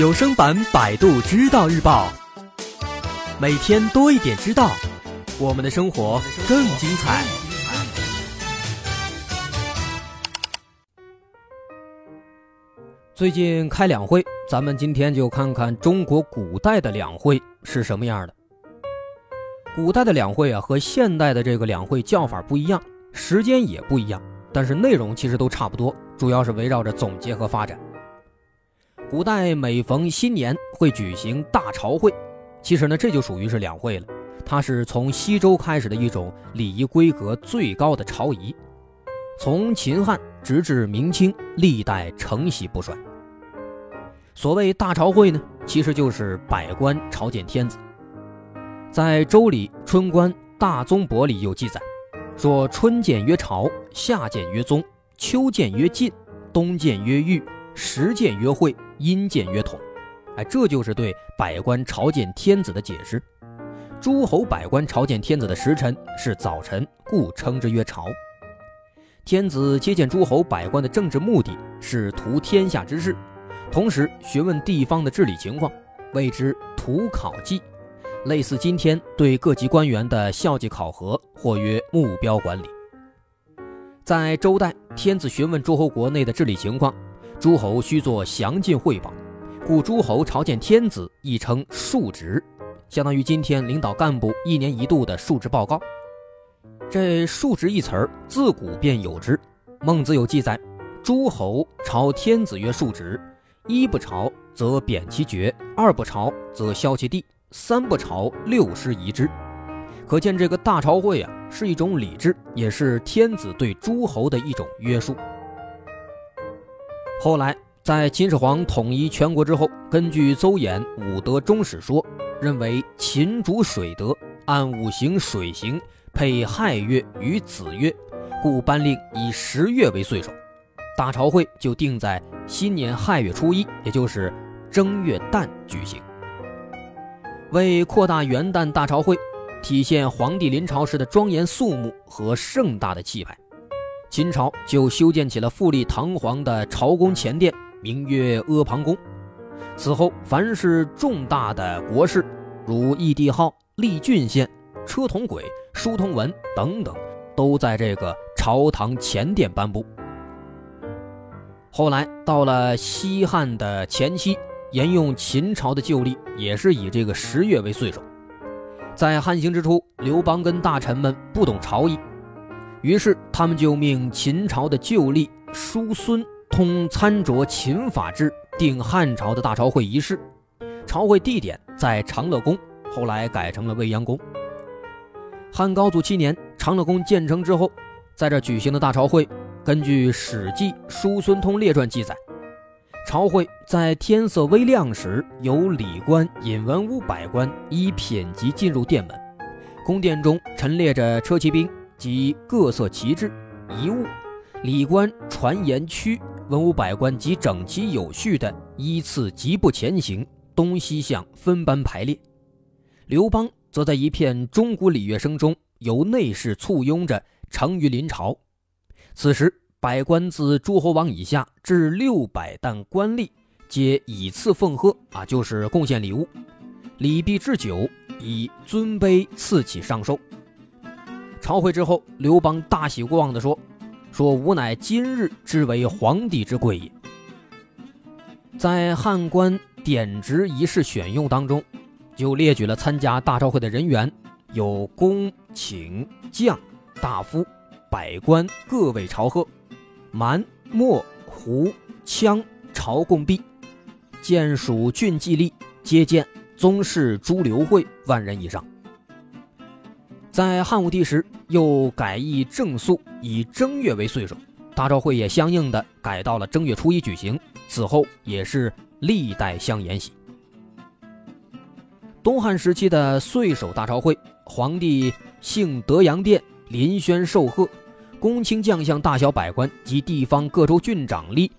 有声版《百度知道日报》，每天多一点知道，我们的生活更精彩。最近开两会，咱们今天就看看中国古代的两会是什么样的。古代的两会啊，和现代的这个两会叫法不一样，时间也不一样，但是内容其实都差不多，主要是围绕着总结和发展。古代每逢新年会举行大朝会，其实呢这就属于是两会了。它是从西周开始的一种礼仪规格最高的朝仪，从秦汉直至明清，历代承袭不衰。所谓大朝会呢，其实就是百官朝见天子。在《周礼·春官·大宗伯》里有记载，说春见曰朝，夏见曰宗，秋见曰晋，冬见曰御，时见曰会。阴见曰统，哎，这就是对百官朝见天子的解释。诸侯百官朝见天子的时辰是早晨，故称之曰朝。天子接见诸侯百官的政治目的是图天下之事，同时询问地方的治理情况，谓之图考绩，类似今天对各级官员的校绩考核，或曰目标管理。在周代，天子询问诸侯国内的治理情况。诸侯须做详尽汇报，故诸侯朝见天子亦称述职，相当于今天领导干部一年一度的述职报告。这述职一词儿自古便有之，孟子有记载：诸侯朝天子曰述职，一不朝则贬其爵，二不朝则削其地，三不朝六师夷之。可见这个大朝会啊，是一种礼制，也是天子对诸侯的一种约束。后来，在秦始皇统一全国之后，根据邹衍《五德终始说》，认为秦主水德，按五行水行配亥月与子月，故颁令以十月为岁首。大朝会就定在新年亥月初一，也就是正月旦举行。为扩大元旦大朝会，体现皇帝临朝时的庄严肃穆和盛大的气派。秦朝就修建起了富丽堂皇的朝宫前殿，名曰阿房宫。此后，凡是重大的国事，如议帝号、立郡县、车同轨、书同文等等，都在这个朝堂前殿颁布。后来到了西汉的前期，沿用秦朝的旧历，也是以这个十月为岁首。在汉兴之初，刘邦跟大臣们不懂朝议。于是，他们就命秦朝的旧吏叔孙通参酌秦法制，定汉朝的大朝会仪式。朝会地点在长乐宫，后来改成了未央宫。汉高祖七年，长乐宫建成之后，在这举行的大朝会，根据《史记·叔孙通列传》记载，朝会在天色微亮时，由礼官引文武百官依品级进入殿门，宫殿中陈列着车骑兵。及各色旗帜、遗物，礼官传言区，文武百官及整齐有序的依次疾步前行，东西向分班排列。刘邦则在一片钟鼓礼乐声中，由内侍簇拥着成于临朝。此时，百官自诸侯王以下至六百担官吏，皆以次奉贺啊，就是贡献礼物。礼毕置酒，以尊卑赐起上寿。朝会之后，刘邦大喜过望地说：“说吾乃今日之为皇帝之贵也。”在汉官典职仪式选用当中，就列举了参加大朝会的人员，有公、卿、将、大夫、百官各位朝贺，蛮、莫、胡、羌朝贡毕，建属郡记吏接见宗室诸刘会万人以上。在汉武帝时，又改易正肃，以正月为岁首，大朝会也相应的改到了正月初一举行。此后也是历代相沿袭。东汉时期的岁首大朝会，皇帝幸德阳殿临轩受贺，公卿将相大小百官及地方各州郡长吏、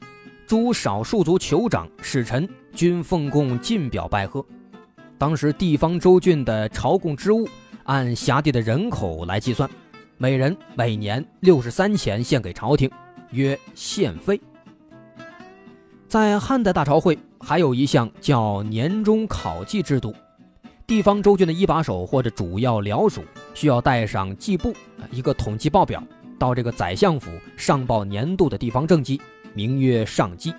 诸少数族酋长使臣均奉贡进表拜贺。当时地方州郡的朝贡之物。按辖地的人口来计算，每人每年六十三钱献给朝廷，约献费。在汉代大朝会还有一项叫年终考绩制度，地方州郡的一把手或者主要僚属需要带上计簿一个统计报表，到这个宰相府上报年度的地方政绩，名曰上计。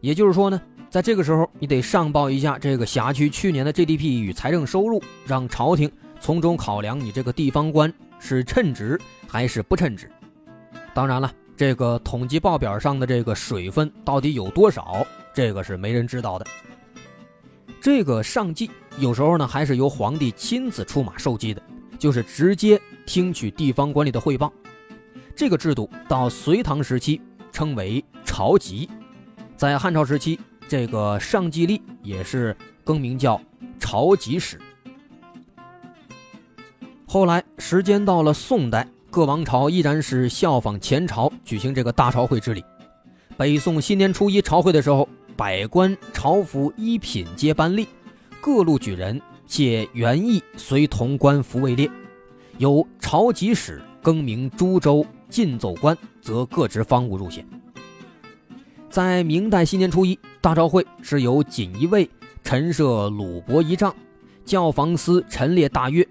也就是说呢，在这个时候，你得上报一下这个辖区去年的 GDP 与财政收入，让朝廷从中考量你这个地方官是称职还是不称职。当然了。这个统计报表上的这个水分到底有多少？这个是没人知道的。这个上计有时候呢，还是由皇帝亲自出马受计的，就是直接听取地方官吏的汇报。这个制度到隋唐时期称为朝集，在汉朝时期，这个上计吏也是更名叫朝集使。后来时间到了宋代。各王朝依然是效仿前朝举行这个大朝会之礼。北宋新年初一朝会的时候，百官朝服一品皆班立，各路举人借原意随同官服位列，由朝集使更名诸州进奏官，则各执方物入县。在明代新年初一大朝会是由锦衣卫陈设鲁帛仪仗，教坊司陈列大乐。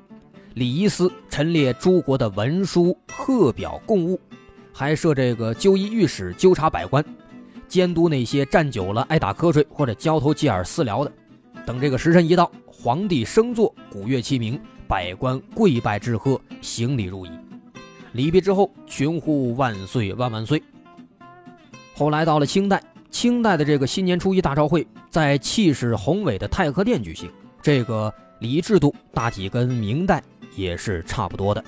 礼仪司陈列诸国的文书、贺表、贡物，还设这个纠仪御史纠察百官，监督那些站久了爱打瞌睡或者交头接耳私聊的。等这个时辰一到，皇帝升座，鼓乐齐鸣，百官跪拜致贺，行礼如仪。礼毕之后，群呼万岁万万岁。后来到了清代，清代的这个新年初一大朝会在气势宏伟的太和殿举行，这个礼仪制度大体跟明代。也是差不多的。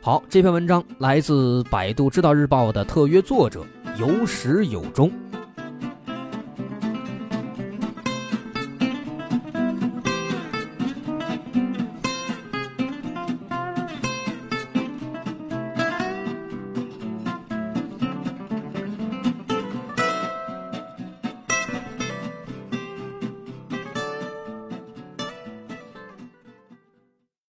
好，这篇文章来自百度知道日报的特约作者有始有终。